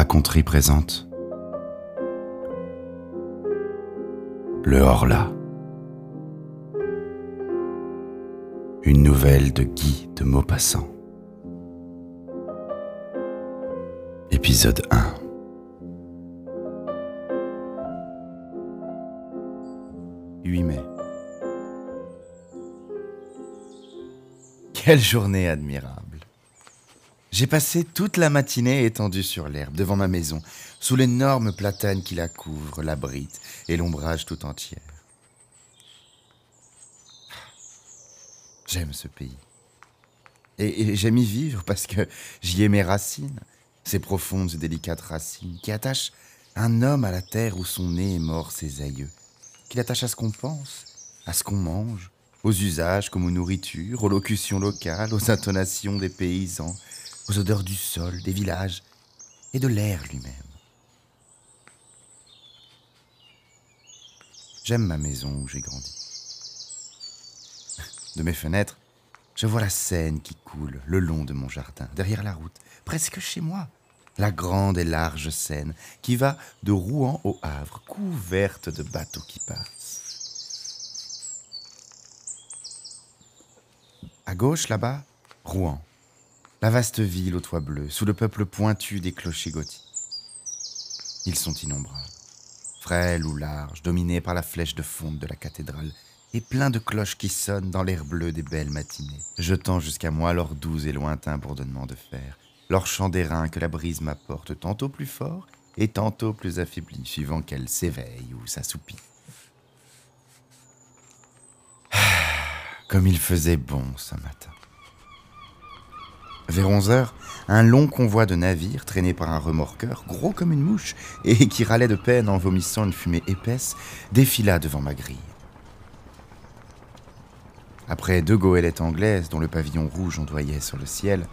Raconterie présente Le Horla. Une nouvelle de Guy de Maupassant. Épisode 1 8 mai. Quelle journée admirable. J'ai passé toute la matinée étendue sur l'herbe devant ma maison, sous l'énorme platane qui la couvre, l'abrite et l'ombrage tout entière. J'aime ce pays. Et, j'aime y vivre parce que j'y ai mes racines, ces profondes et délicates racines qui attachent un homme à la terre où sont nés et morts ses aïeux, qui l'attachent à ce qu'on pense, à ce qu'on mange, aux usages comme aux nourritures, aux locutions locales, aux intonations des paysans, aux odeurs du sol, des villages et de l'air lui-même. J'aime ma maison où j'ai grandi. De mes fenêtres, je vois la Seine qui coule le long de mon jardin, derrière la route, presque chez moi. La grande et large Seine qui va de Rouen au Havre, couverte de bateaux qui passent. À gauche, là-bas, Rouen, la vaste ville aux toits bleus, sous le peuple pointu des clochers gothiques. Ils sont innombrables, frêles ou larges, dominés par la flèche de fonte de la cathédrale, et pleins de cloches qui sonnent dans l'air bleu des belles matinées, jetant jusqu'à moi leur doux et lointain bourdonnement de fer, leur chant d'airain que la brise m'apporte tantôt plus fort et tantôt plus affaibli, suivant qu'elle s'éveille ou s'assoupit. Ah, comme il faisait bon ce matin. Vers 11 heures, un long convoi de navires traîné par un remorqueur, gros comme une mouche, et qui râlait de peine en vomissant une fumée épaisse, défila devant ma grille. Après deux goélettes anglaises dont le pavillon rouge ondoyait sur le ciel,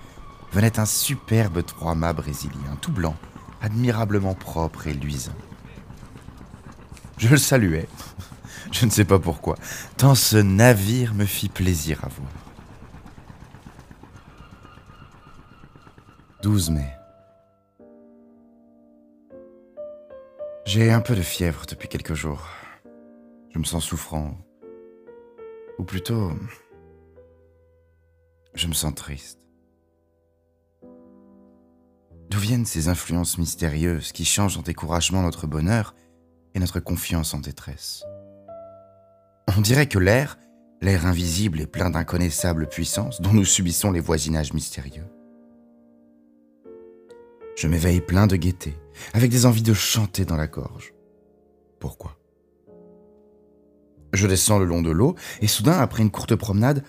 venait un superbe trois-mâts brésilien, tout blanc, admirablement propre et luisant. Je le saluais, je ne sais pas pourquoi, tant ce navire me fit plaisir à voir. 12 mai. J'ai un peu de fièvre depuis quelques jours. Je me sens souffrant. Ou plutôt, je me sens triste. D'où viennent ces influences mystérieuses qui changent en découragement notre bonheur et notre confiance en détresse? On dirait que l'air, l'air invisible et plein d'inconnaissables puissances dont nous subissons les voisinages mystérieux, je m'éveille plein de gaieté, avec des envies de chanter dans la gorge. Pourquoi? Je descends le long de l'eau, et soudain, après une courte promenade,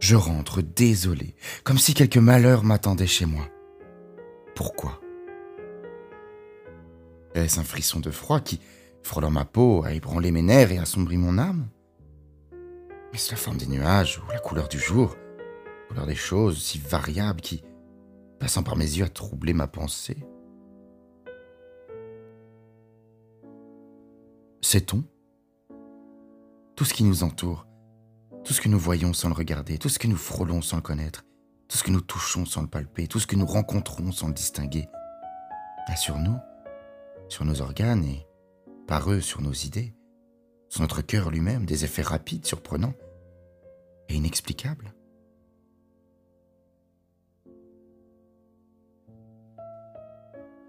je rentre désolé, comme si quelque malheur m'attendait chez moi. Pourquoi? Est-ce un frisson de froid qui, frôlant ma peau, a ébranlé mes nerfs et assombri mon âme? Est-ce la forme des nuages ou la couleur du jour, couleur des choses si variables qui, passant par mes yeux, a troublé ma pensée. Sait-on Tout ce qui nous entoure, tout ce que nous voyons sans le regarder, tout ce que nous frôlons sans le connaître, tout ce que nous touchons sans le palper, tout ce que nous rencontrons sans le distinguer, a sur nous, sur nos organes et par eux sur nos idées, sur notre cœur lui-même, des effets rapides, surprenants et inexplicables.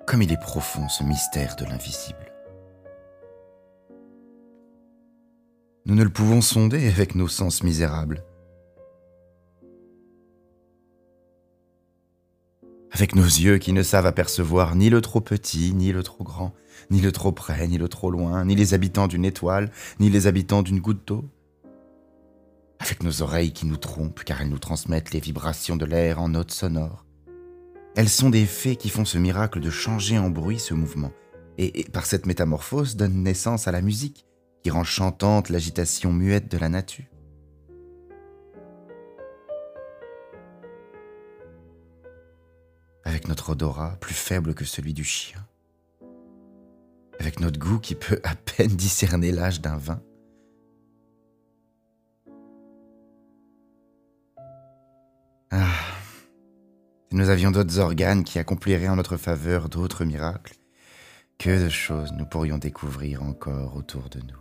Comme il est profond ce mystère de l'invisible. Nous ne le pouvons sonder avec nos sens misérables. Avec nos yeux qui ne savent apercevoir ni le trop petit, ni le trop grand, ni le trop près, ni le trop loin, ni les habitants d'une étoile, ni les habitants d'une goutte d'eau. Avec nos oreilles qui nous trompent car elles nous transmettent les vibrations de l'air en notes sonores elles sont des fées qui font ce miracle de changer en bruit ce mouvement, et, par cette métamorphose donnent naissance à la musique, qui rend chantante l'agitation muette de la nature. Avec notre odorat plus faible que celui du chien, avec notre goût qui peut à peine discerner l'âge d'un vin, nous avions d'autres organes qui accompliraient en notre faveur d'autres miracles, que de choses nous pourrions découvrir encore autour de nous.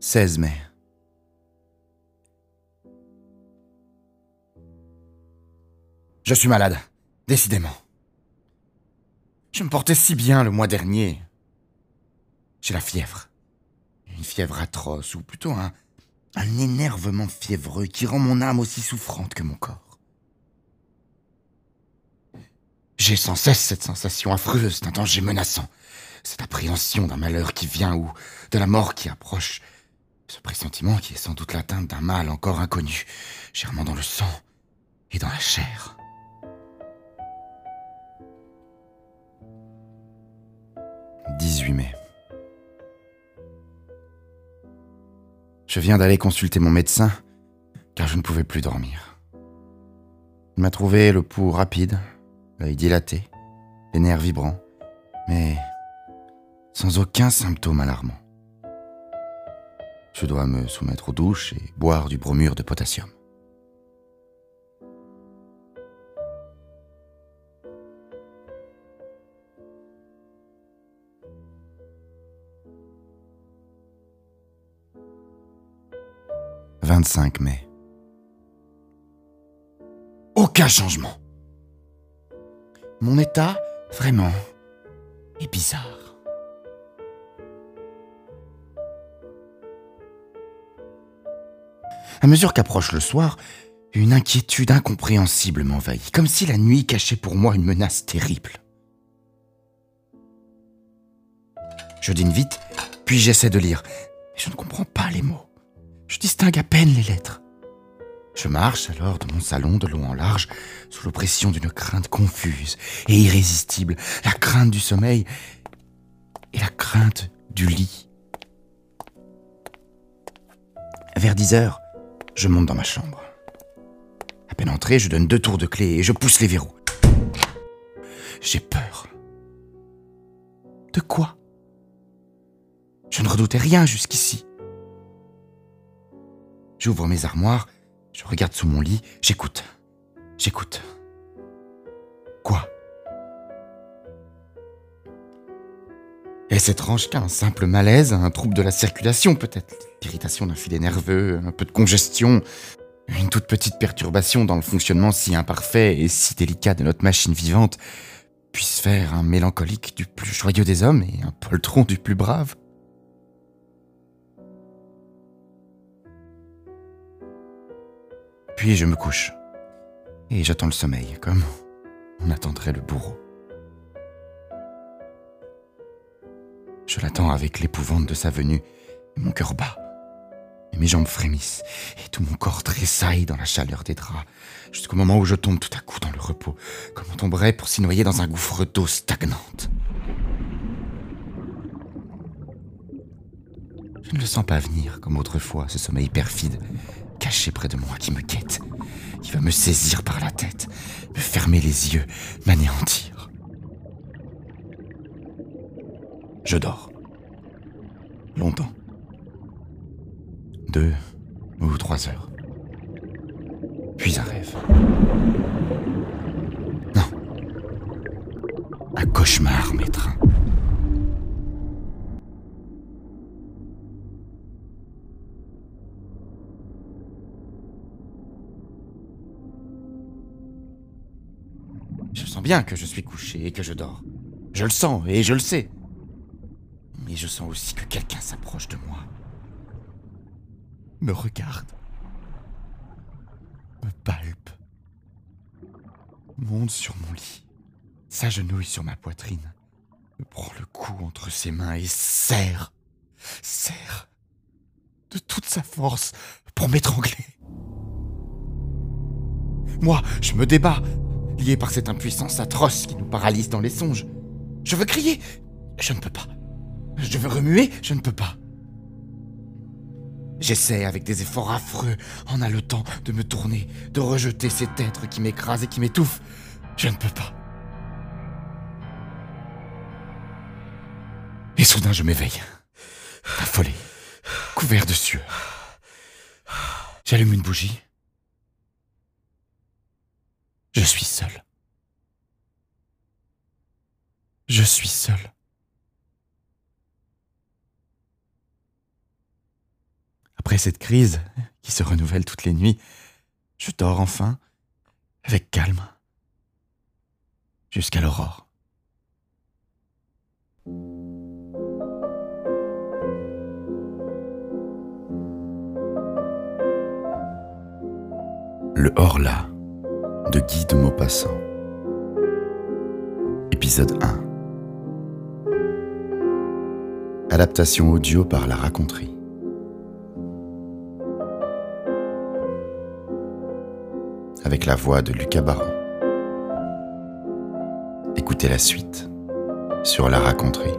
« 16 mai. Je suis malade, décidément. Je me portais si bien le mois dernier. J'ai la fièvre. Une fièvre atroce, ou plutôt un, un énervement fiévreux qui rend mon âme aussi souffrante que mon corps. J'ai sans cesse cette sensation affreuse d'un danger menaçant, cette appréhension d'un malheur qui vient ou de la mort qui approche, ce pressentiment qui est sans doute l'atteinte d'un mal encore inconnu, germant dans le sang et dans la chair. 18 mai. Je viens d'aller consulter mon médecin car je ne pouvais plus dormir. Il m'a trouvé le pouls rapide, l'œil dilaté, les nerfs vibrants, mais sans aucun symptôme alarmant. Je dois me soumettre aux douches et boire du bromure de potassium. 25 mai. Aucun changement. Mon état, vraiment, est bizarre. À mesure qu'approche le soir, une inquiétude incompréhensible m'envahit, comme si la nuit cachait pour moi une menace terrible. Je dîne vite, puis j'essaie de lire, mais je ne comprends pas les mots. Je distingue à peine les lettres. Je marche alors dans mon salon de long en large, sous l'oppression d'une crainte confuse et irrésistible, la crainte du sommeil et la crainte du lit. Vers dix heures, je monte dans ma chambre. À peine entré, je donne deux tours de clé et je pousse les verrous. J'ai peur. De quoi? Je ne redoutais rien jusqu'ici. J'ouvre mes armoires, je regarde sous mon lit, j'écoute. J'écoute. Quoi? Est-ce étrange qu'un simple malaise, un trouble de la circulation peut-être, l'irritation d'un filet nerveux, un peu de congestion, une toute petite perturbation dans le fonctionnement si imparfait et si délicat de notre machine vivante puisse faire un mélancolique du plus joyeux des hommes et un poltron du plus brave? Puis je me couche. Et j'attends le sommeil, comme on attendrait le bourreau. Je l'attends avec l'épouvante de sa venue, et mon cœur bat, et mes jambes frémissent, et tout mon corps tressaille dans la chaleur des draps, jusqu'au moment où je tombe tout à coup dans le repos, comme on tomberait pour s'y noyer dans un gouffre d'eau stagnante. Je ne le sens pas venir, comme autrefois, ce sommeil perfide, caché près de moi, qui me guette, qui va me saisir par la tête, me fermer les yeux, m'anéantir. Je dors. Longtemps. Deux ou trois heures. Puis un rêve. Non. Un cauchemar m'étreint. Je sens bien que je suis couché et que je dors. Je le sens et je le sais. Mais je sens aussi que quelqu'un s'approche de moi. Me regarde. Me palpe. Monte sur mon lit. S'agenouille sur ma poitrine. Me prend le cou entre ses mains et serre. Serre. De toute sa force pour m'étrangler. Moi, je me débat, par cette impuissance atroce qui nous paralyse dans les songes. Je veux crier, je ne peux pas. Je veux remuer, je ne peux pas. J'essaie avec des efforts affreux, en haletant, de me tourner, de rejeter cet être qui m'écrase et qui m'étouffe. Je ne peux pas. Et soudain, je m'éveille. Affolé. Couvert de sueur. J'allume une bougie. Je suis seul. Je suis seul. Après cette crise, qui se renouvelle toutes les nuits, je dors enfin, avec calme, jusqu'à l'aurore. Le Horla de Guy de Maupassant. Épisode 1. Adaptation audio par la raconterie. Avec la voix de Lucas Baron. Écoutez la suite sur la raconterie.